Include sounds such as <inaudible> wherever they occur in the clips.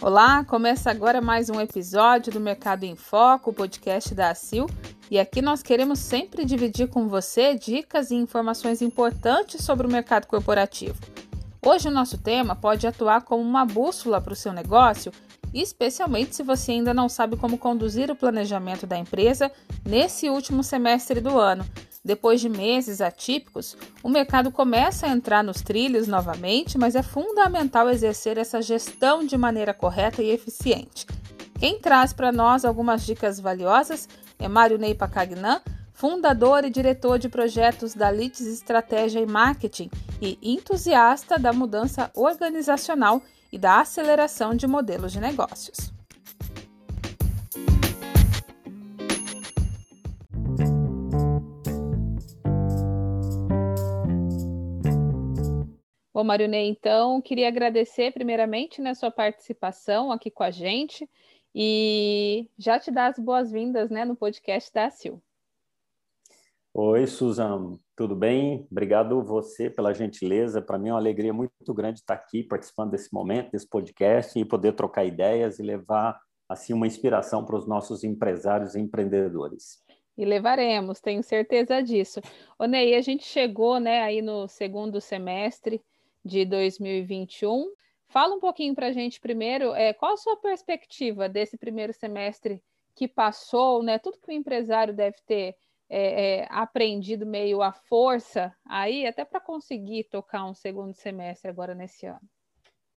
Olá, começa agora mais um episódio do Mercado em Foco, o podcast da ACIL. E aqui nós queremos sempre dividir com você dicas e informações importantes sobre o mercado corporativo. Hoje o nosso tema pode atuar como uma bússola para o seu negócio, especialmente se você ainda não sabe como conduzir o planejamento da empresa nesse último semestre do ano. Depois de meses atípicos, o mercado começa a entrar nos trilhos novamente, mas é fundamental exercer essa gestão de maneira correta e eficiente. Quem traz para nós algumas dicas valiosas é Mário Ney Pacagnan, fundador e diretor de projetos da Lites Estratégia e Marketing e entusiasta da mudança organizacional e da aceleração de modelos de negócios. Bom, Marionei, então, queria agradecer primeiramente né, sua participação aqui com a gente e já te dar as boas-vindas né, no podcast da Sil. Oi, Suzano, tudo bem? Obrigado você pela gentileza. Para mim é uma alegria muito grande estar aqui participando desse momento, desse podcast e poder trocar ideias e levar assim uma inspiração para os nossos empresários e empreendedores. E levaremos, tenho certeza disso. Ô Ney, a gente chegou né, aí no segundo semestre de 2021. Fala um pouquinho para a gente primeiro, é, qual a sua perspectiva desse primeiro semestre que passou, né? Tudo que o empresário deve ter é, é, aprendido meio à força aí, até para conseguir tocar um segundo semestre agora nesse ano.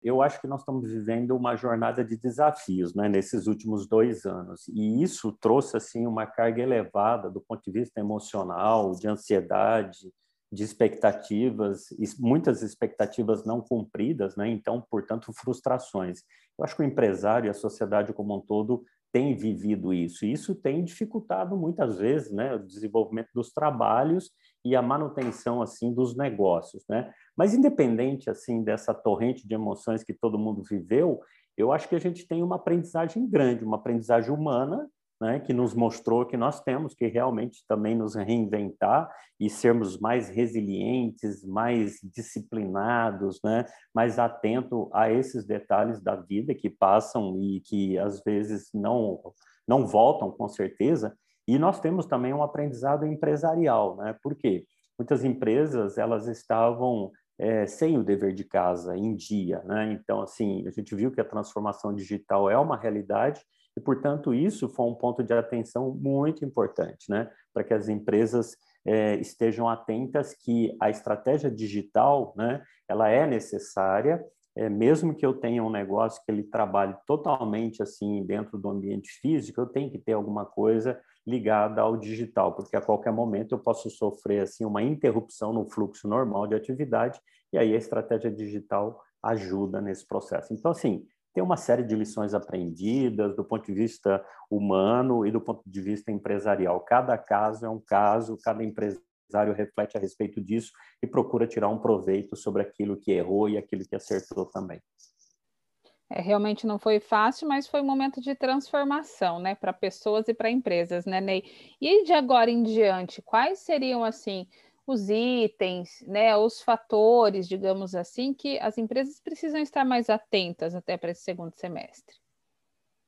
Eu acho que nós estamos vivendo uma jornada de desafios, né, nesses últimos dois anos, e isso trouxe assim uma carga elevada do ponto de vista emocional, de ansiedade, de expectativas, muitas expectativas não cumpridas, né? então, portanto, frustrações. Eu acho que o empresário e a sociedade como um todo têm vivido isso, e isso tem dificultado muitas vezes né, o desenvolvimento dos trabalhos e a manutenção assim dos negócios. Né? Mas, independente assim dessa torrente de emoções que todo mundo viveu, eu acho que a gente tem uma aprendizagem grande, uma aprendizagem humana né, que nos mostrou que nós temos que realmente também nos reinventar e sermos mais resilientes, mais disciplinados, né, mais atento a esses detalhes da vida que passam e que às vezes não não voltam com certeza. E nós temos também um aprendizado empresarial, né? Porque muitas empresas elas estavam é, sem o dever de casa em dia, né? Então assim a gente viu que a transformação digital é uma realidade e, portanto, isso foi um ponto de atenção muito importante, né? Para que as empresas é, estejam atentas que a estratégia digital, né? Ela é necessária, é, mesmo que eu tenha um negócio que ele trabalhe totalmente assim dentro do ambiente físico, eu tenho que ter alguma coisa ligada ao digital, porque a qualquer momento eu posso sofrer assim uma interrupção no fluxo normal de atividade e aí a estratégia digital ajuda nesse processo. Então, assim, tem uma série de lições aprendidas do ponto de vista humano e do ponto de vista empresarial. Cada caso é um caso, cada empresário reflete a respeito disso e procura tirar um proveito sobre aquilo que errou e aquilo que acertou também. É, realmente não foi fácil, mas foi um momento de transformação, né, para pessoas e para empresas, né, Ney? E de agora em diante, quais seriam assim os itens, né, os fatores, digamos assim, que as empresas precisam estar mais atentas até para esse segundo semestre.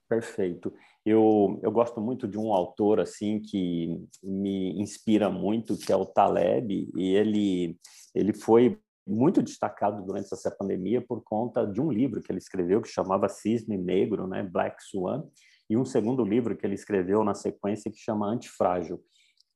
Perfeito. Eu, eu gosto muito de um autor assim que me inspira muito, que é o Taleb, e ele, ele foi muito destacado durante essa pandemia por conta de um livro que ele escreveu que chamava Cisne Negro, né, Black Swan, e um segundo livro que ele escreveu na sequência que chama Antifrágil.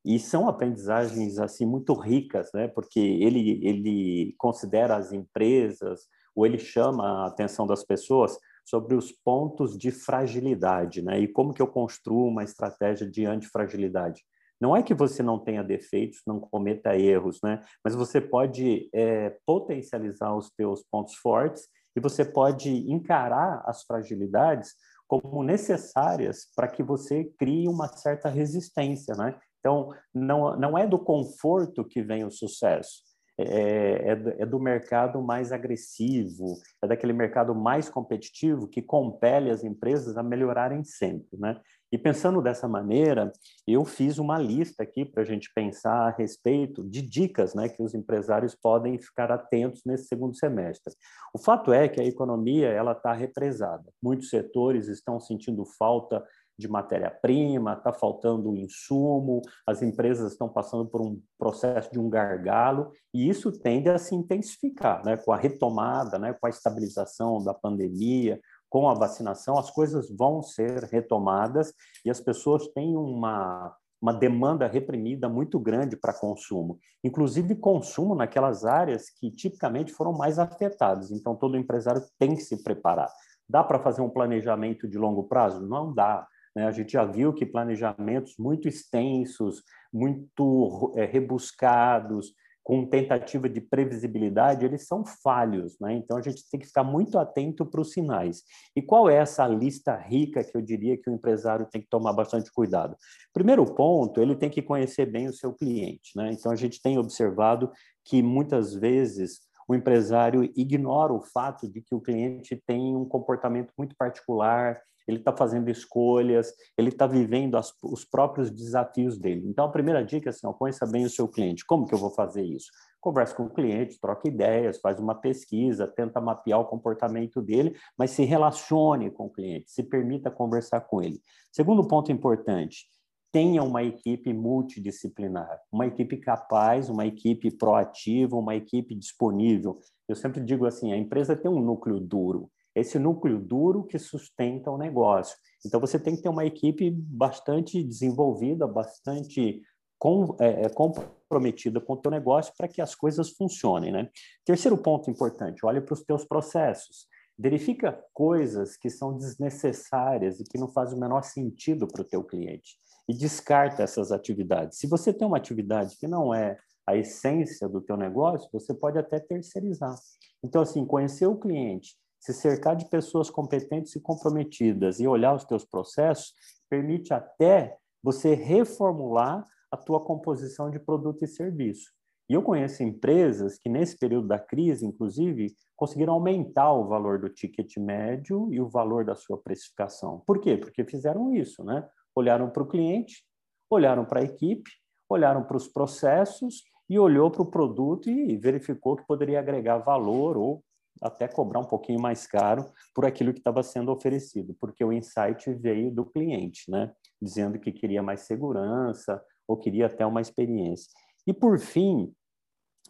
E são aprendizagens assim muito ricas, né? Porque ele ele considera as empresas ou ele chama a atenção das pessoas sobre os pontos de fragilidade, né? E como que eu construo uma estratégia de antifragilidade. Não é que você não tenha defeitos, não cometa erros, né? Mas você pode é, potencializar os teus pontos fortes e você pode encarar as fragilidades como necessárias para que você crie uma certa resistência, né? Então, não, não é do conforto que vem o sucesso, é, é, é, do mercado mais agressivo, é daquele mercado mais competitivo que compele as empresas a melhorarem sempre, né? E pensando dessa maneira, eu fiz uma lista aqui para a gente pensar a respeito de dicas né, que os empresários podem ficar atentos nesse segundo semestre. O fato é que a economia ela está represada. Muitos setores estão sentindo falta de matéria-prima, está faltando insumo, as empresas estão passando por um processo de um gargalo, e isso tende a se intensificar né, com a retomada, né, com a estabilização da pandemia, com a vacinação, as coisas vão ser retomadas e as pessoas têm uma, uma demanda reprimida muito grande para consumo, inclusive consumo naquelas áreas que tipicamente foram mais afetadas. Então, todo empresário tem que se preparar. Dá para fazer um planejamento de longo prazo? Não dá. Né? A gente já viu que planejamentos muito extensos, muito é, rebuscados, com tentativa de previsibilidade, eles são falhos, né? Então a gente tem que ficar muito atento para os sinais. E qual é essa lista rica que eu diria que o empresário tem que tomar bastante cuidado? Primeiro ponto, ele tem que conhecer bem o seu cliente, né? Então a gente tem observado que muitas vezes o empresário ignora o fato de que o cliente tem um comportamento muito particular, ele está fazendo escolhas, ele está vivendo as, os próprios desafios dele. Então, a primeira dica é assim, ó, conheça bem o seu cliente. Como que eu vou fazer isso? Converse com o cliente, troca ideias, faz uma pesquisa, tenta mapear o comportamento dele, mas se relacione com o cliente, se permita conversar com ele. Segundo ponto importante, tenha uma equipe multidisciplinar, uma equipe capaz, uma equipe proativa, uma equipe disponível. Eu sempre digo assim, a empresa tem um núcleo duro, esse núcleo duro que sustenta o negócio. Então, você tem que ter uma equipe bastante desenvolvida, bastante com, é, é comprometida com o teu negócio para que as coisas funcionem. Né? Terceiro ponto importante, olhe para os teus processos. Verifica coisas que são desnecessárias e que não fazem o menor sentido para o teu cliente e descarta essas atividades. Se você tem uma atividade que não é a essência do teu negócio, você pode até terceirizar. Então, assim, conhecer o cliente, se cercar de pessoas competentes e comprometidas e olhar os teus processos, permite até você reformular a tua composição de produto e serviço. E eu conheço empresas que, nesse período da crise, inclusive, conseguiram aumentar o valor do ticket médio e o valor da sua precificação. Por quê? Porque fizeram isso, né? Olharam para o cliente, olharam para a equipe, olharam para os processos e olhou para o produto e verificou que poderia agregar valor ou até cobrar um pouquinho mais caro por aquilo que estava sendo oferecido, porque o insight veio do cliente, né? Dizendo que queria mais segurança ou queria até uma experiência. E por fim,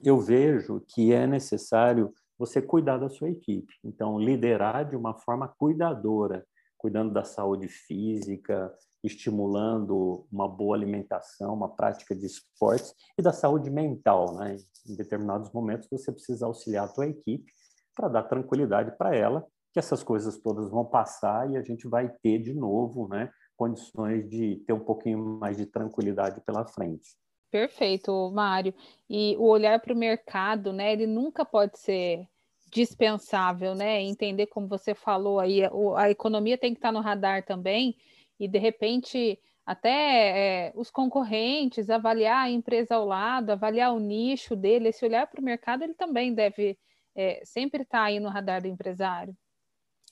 eu vejo que é necessário você cuidar da sua equipe. Então, liderar de uma forma cuidadora, cuidando da saúde física, estimulando uma boa alimentação, uma prática de esportes e da saúde mental, né? Em determinados momentos você precisa auxiliar a tua equipe para dar tranquilidade para ela, que essas coisas todas vão passar e a gente vai ter de novo, né, condições de ter um pouquinho mais de tranquilidade pela frente. Perfeito, Mário. E o olhar para o mercado, né, ele nunca pode ser dispensável, né? Entender como você falou aí, a economia tem que estar no radar também, e de repente até é, os concorrentes, avaliar a empresa ao lado, avaliar o nicho dele, esse olhar para o mercado, ele também deve é, sempre está aí no radar do empresário?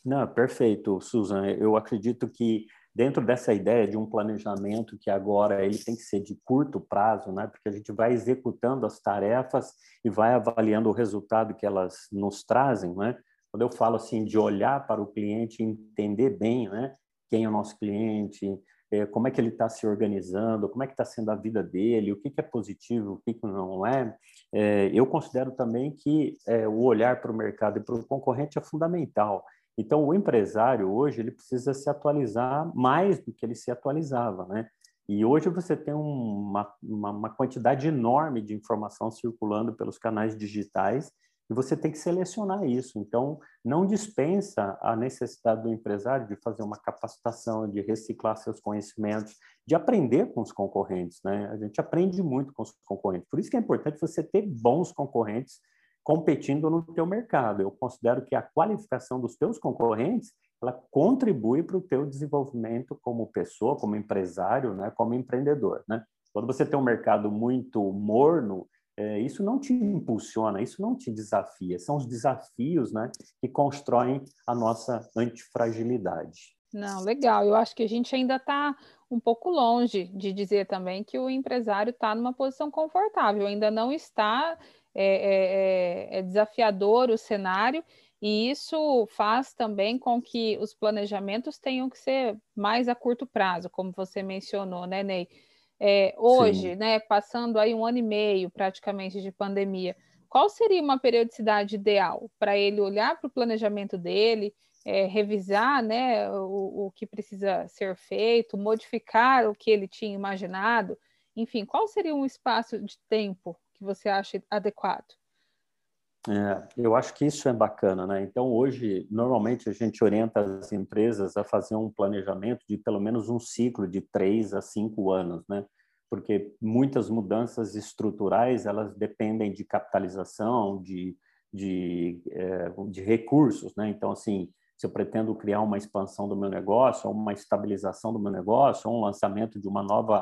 Não, perfeito, Susan. Eu acredito que dentro dessa ideia de um planejamento que agora ele tem que ser de curto prazo, né? Porque a gente vai executando as tarefas e vai avaliando o resultado que elas nos trazem, né? Quando eu falo assim de olhar para o cliente, entender bem, né? Quem é o nosso cliente, é, como é que ele está se organizando, como é que está sendo a vida dele, o que, que é positivo, o que, que não é. É eu considero também que é, o olhar para o mercado e para o concorrente é fundamental. Então, o empresário hoje ele precisa se atualizar mais do que ele se atualizava, né? E hoje você tem uma, uma, uma quantidade enorme de informação circulando pelos canais digitais e você tem que selecionar isso. Então, não dispensa a necessidade do empresário de fazer uma capacitação, de reciclar seus conhecimentos, de aprender com os concorrentes. Né? A gente aprende muito com os concorrentes. Por isso que é importante você ter bons concorrentes competindo no teu mercado. Eu considero que a qualificação dos teus concorrentes ela contribui para o teu desenvolvimento como pessoa, como empresário, né? como empreendedor. Né? Quando você tem um mercado muito morno, é, isso não te impulsiona, isso não te desafia. São os desafios né, que constroem a nossa antifragilidade. Não, legal. Eu acho que a gente ainda está um pouco longe de dizer também que o empresário está numa posição confortável, ainda não está é, é, é, desafiador o cenário, e isso faz também com que os planejamentos tenham que ser mais a curto prazo, como você mencionou, né, Ney? É, hoje, Sim. né, passando aí um ano e meio praticamente de pandemia, qual seria uma periodicidade ideal para ele olhar para o planejamento dele, é, revisar né, o, o que precisa ser feito, modificar o que ele tinha imaginado? Enfim, qual seria um espaço de tempo que você acha adequado? É, eu acho que isso é bacana, né? Então, hoje, normalmente a gente orienta as empresas a fazer um planejamento de pelo menos um ciclo de três a cinco anos, né? Porque muitas mudanças estruturais elas dependem de capitalização, de, de, é, de recursos, né? Então, assim, se eu pretendo criar uma expansão do meu negócio, ou uma estabilização do meu negócio, ou um lançamento de uma nova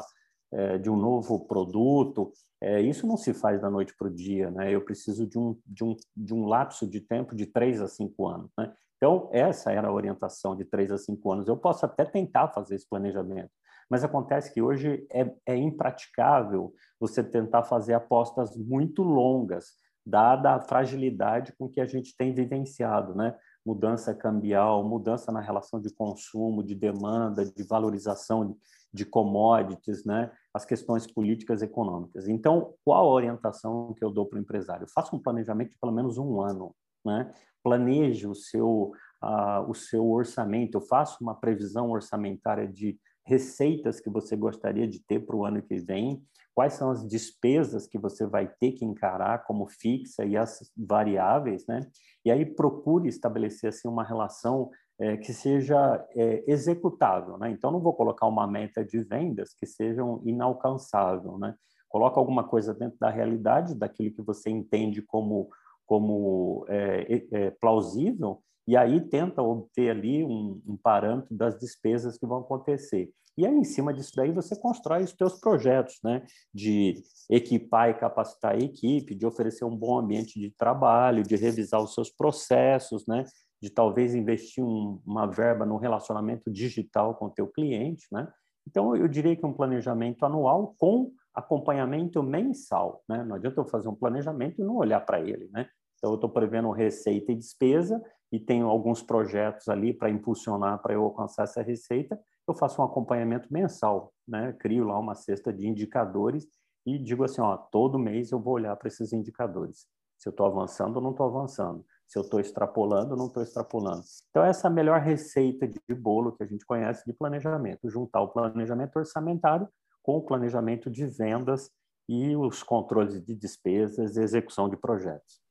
é, de um novo produto. É, isso não se faz da noite para o dia, né? Eu preciso de um, de, um, de um lapso de tempo de três a cinco anos, né? Então, essa era a orientação de três a cinco anos. Eu posso até tentar fazer esse planejamento, mas acontece que hoje é, é impraticável você tentar fazer apostas muito longas, dada a fragilidade com que a gente tem vivenciado, né? Mudança cambial, mudança na relação de consumo, de demanda, de valorização de commodities, né? As questões políticas e econômicas. Então, qual a orientação que eu dou para o empresário? Faça um planejamento de pelo menos um ano. Né? Planeje o seu, uh, o seu orçamento, faça uma previsão orçamentária de receitas que você gostaria de ter para o ano que vem, quais são as despesas que você vai ter que encarar como fixa e as variáveis, né? E aí procure estabelecer assim uma relação é, que seja é, executável, né? Então não vou colocar uma meta de vendas que sejam inalcançável, né? Coloca alguma coisa dentro da realidade, daquilo que você entende como como é, é plausível e aí tenta obter ali um, um, parâmetro das despesas que vão acontecer. E aí, em cima disso daí, você constrói os seus projetos, né? De equipar e capacitar a equipe, de oferecer um bom ambiente de trabalho, de revisar os seus processos, né? De talvez investir um, uma verba no relacionamento digital com o teu cliente, né? Então, eu diria que um planejamento anual com acompanhamento mensal, né? Não adianta eu fazer um planejamento e não olhar para ele, né? Então, eu estou prevendo receita e despesa e tenho alguns projetos ali para impulsionar para eu alcançar essa receita. Eu faço um acompanhamento mensal, né? Crio lá uma cesta de indicadores e digo assim, ó, todo mês eu vou olhar para esses indicadores. Se eu estou avançando ou não estou avançando se eu estou extrapolando ou não estou extrapolando. Então, essa é a melhor receita de bolo que a gente conhece de planejamento, juntar o planejamento orçamentário com o planejamento de vendas e os controles de despesas e execução de projetos.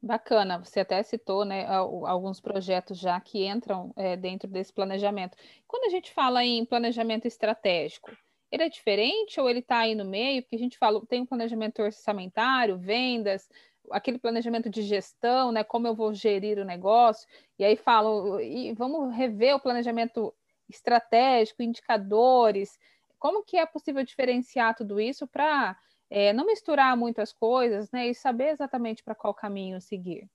Bacana, você até citou né, alguns projetos já que entram é, dentro desse planejamento. Quando a gente fala em planejamento estratégico, ele é diferente ou ele está aí no meio? Porque a gente fala, tem um planejamento orçamentário, vendas, aquele planejamento de gestão, né? Como eu vou gerir o negócio, e aí falo, e vamos rever o planejamento estratégico, indicadores, como que é possível diferenciar tudo isso para é, não misturar muitas coisas, né? E saber exatamente para qual caminho seguir.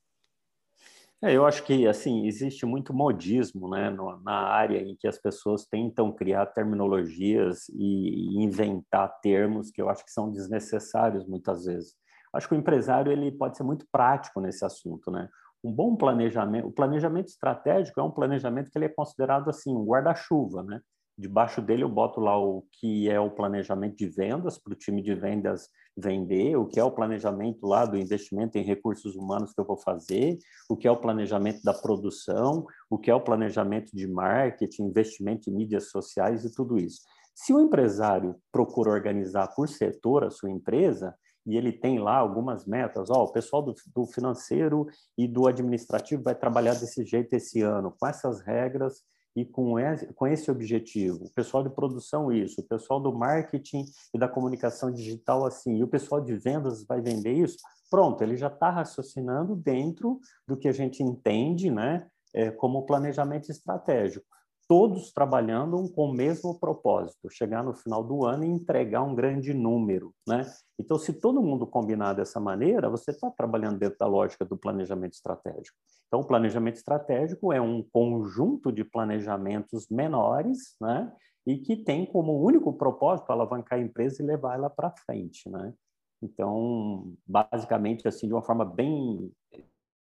É, eu acho que assim existe muito modismo, né, no, na área em que as pessoas tentam criar terminologias e inventar termos que eu acho que são desnecessários muitas vezes. Acho que o empresário ele pode ser muito prático nesse assunto, né? Um bom planejamento, o planejamento estratégico é um planejamento que ele é considerado assim um guarda-chuva, né? Debaixo dele eu boto lá o que é o planejamento de vendas para o time de vendas vender, o que é o planejamento lá do investimento em recursos humanos que eu vou fazer, o que é o planejamento da produção, o que é o planejamento de marketing, investimento em mídias sociais e tudo isso. Se o empresário procura organizar por setor a sua empresa, e ele tem lá algumas metas. Ó, oh, o pessoal do, do, financeiro e do administrativo vai trabalhar desse jeito esse ano, com essas regras e com esse, com esse objetivo. O pessoal de produção, isso. O pessoal do marketing e da comunicação digital, assim. E o pessoal de vendas vai vender isso. Pronto, ele já está raciocinando dentro do que a gente entende né, é, como planejamento estratégico. Todos trabalhando com o mesmo propósito, chegar no final do ano e entregar um grande número, né? Então, se todo mundo combinar dessa maneira, você está trabalhando dentro da lógica do planejamento estratégico. Então, o planejamento estratégico é um conjunto de planejamentos menores, né? E que tem como único propósito alavancar a empresa e levar ela para frente, né? Então, basicamente, assim, de uma forma bem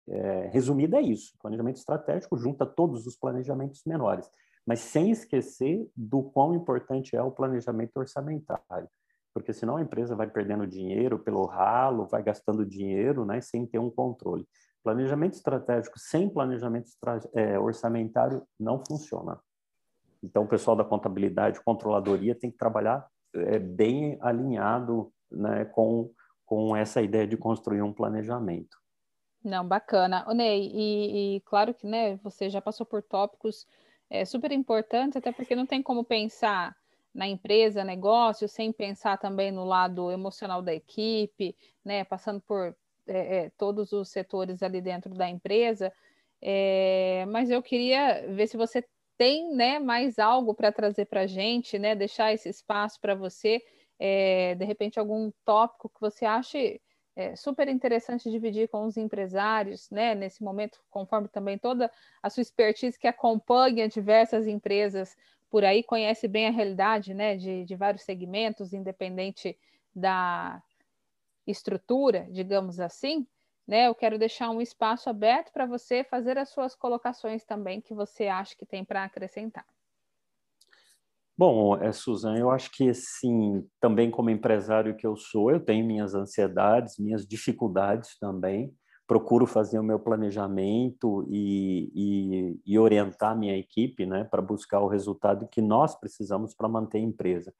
é, é isso. Planejamento estratégico junta todos os planejamentos menores, mas sem esquecer do quão importante é o planejamento orçamentário, porque senão a empresa vai perdendo dinheiro pelo ralo, vai gastando dinheiro, né, sem ter um controle. Planejamento estratégico sem planejamento é, orçamentário não funciona. Então, o pessoal da contabilidade, controladoria, tem que trabalhar é, bem alinhado né, com, com essa ideia de construir um planejamento. Não, bacana. O Ney, e, e, claro que né, você já passou por tópicos é, super importantes, até porque não tem como pensar na empresa, negócio, sem pensar também no lado emocional da equipe, né, passando por é, é, todos os setores ali dentro da empresa. É, mas eu queria ver se você tem né, mais algo para trazer para a gente, né, deixar esse espaço para você, é, de repente algum tópico que você ache é, super interessante dividir com os empresários, né, nesse momento, conforme também toda a sua expertise que acompanha diversas empresas por aí, conhece bem a realidade, né, de, de vários segmentos, independente da estrutura, digamos assim, né, eu quero deixar um espaço aberto para você fazer as suas colocações também que você acha que tem para acrescentar. Bom, é, Suzana, eu acho que, assim, também como empresário que eu sou, eu tenho minhas ansiedades, minhas dificuldades também, procuro fazer o meu planejamento e, e, e orientar minha equipe, né, para buscar o resultado que nós precisamos para manter a empresa.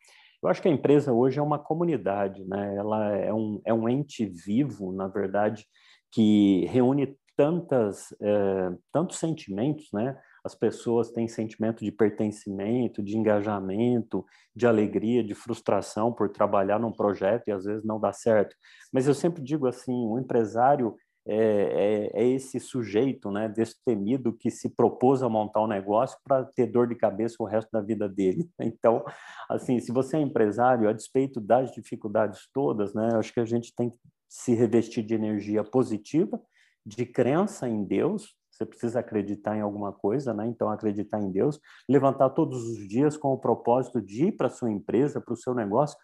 Eu acho que a empresa hoje é uma comunidade, né, ela é um, é um ente vivo, na verdade, que reúne tantas, é, tantos sentimentos, né, as pessoas têm sentimento de pertencimento, de engajamento, de alegria, de frustração por trabalhar num projeto e às vezes não dá certo. Mas eu sempre digo assim, o empresário é, é, é esse sujeito, né, destemido que se propôs a montar um negócio para ter dor de cabeça o resto da vida dele. <laughs> Então, assim, se você é empresário, a despeito das dificuldades todas, né, acho que a gente tem que se revestir de energia positiva, de crença em Deus, você precisa acreditar em alguma coisa, né? Então, acreditar em Deus, levantar todos os dias com o propósito de ir para sua empresa, para o seu negócio,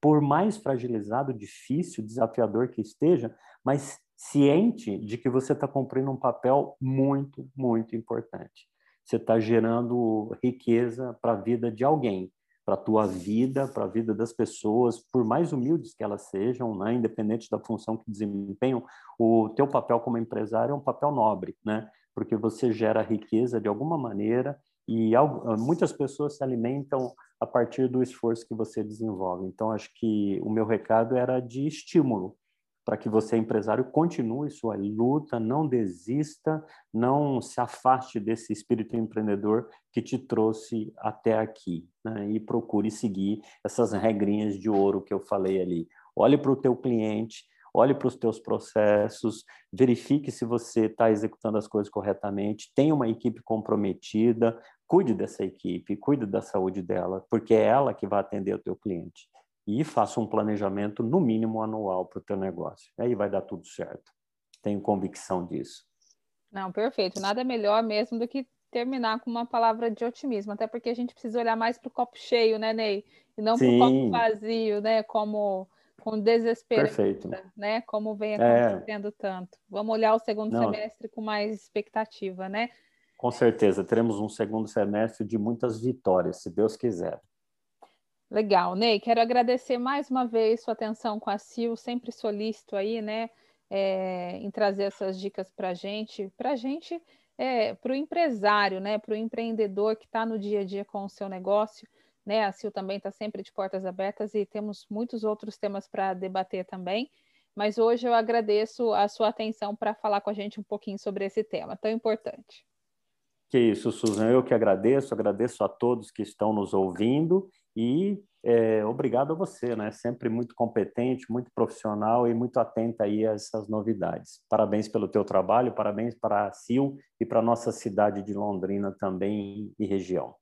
por mais fragilizado, difícil, desafiador que esteja, mas ciente de que você está cumprindo um papel muito, muito importante. Você está gerando riqueza para a vida de alguém para a tua vida, para a vida das pessoas, por mais humildes que elas sejam, né, independente da função que desempenham, o teu papel como empresário é um papel nobre, né, porque você gera riqueza de alguma maneira e muitas pessoas se alimentam a partir do esforço que você desenvolve. Então, acho que o meu recado era de estímulo, para que você, empresário, continue sua luta, não desista, não se afaste desse espírito empreendedor que te trouxe até aqui, né? e procure seguir essas regrinhas de ouro que eu falei ali. Olhe para o teu cliente, olhe para os teus processos, verifique se você está executando as coisas corretamente, tenha uma equipe comprometida, cuide dessa equipe, cuide da saúde dela, porque é ela que vai atender o teu cliente e faça um planejamento no mínimo anual para o teu negócio. Aí vai dar tudo certo. Tenho convicção disso. Não, perfeito. Nada melhor mesmo do que terminar com uma palavra de otimismo, até porque a gente precisa olhar mais para o copo cheio, né, Ney? E não para o copo vazio, né? Como com desespero, Perfeito. né? Como vem é. acontecendo é. tanto. Vamos olhar o segundo não. semestre com mais expectativa, né? Com certeza, teremos um segundo semestre de muitas vitórias, se Deus quiser. Legal, Ney, quero agradecer mais uma vez sua atenção com a Sil, sempre solícito aí, né, é, em trazer essas dicas para a gente, para a gente, é, para o empresário, né, para o empreendedor que está no dia a dia com o seu negócio, né, a Sil também está sempre de portas abertas e temos muitos outros temas para debater também, mas hoje eu agradeço a sua atenção para falar com a gente um pouquinho sobre esse tema tão importante. Que isso, Suzana, eu que agradeço, agradeço a todos que estão nos ouvindo E é, obrigado a você, né? Sempre muito competente, muito profissional e muito atenta aí a essas novidades. Parabéns pelo teu trabalho, parabéns para a CIL e para a nossa cidade de Londrina também e região.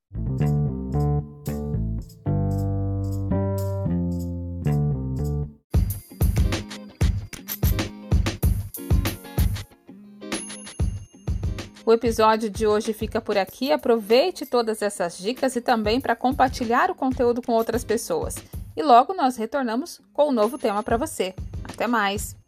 O episódio de hoje fica por aqui. Aproveite todas essas dicas e também para compartilhar o conteúdo com outras pessoas. E logo nós retornamos com um novo tema para você. Até mais!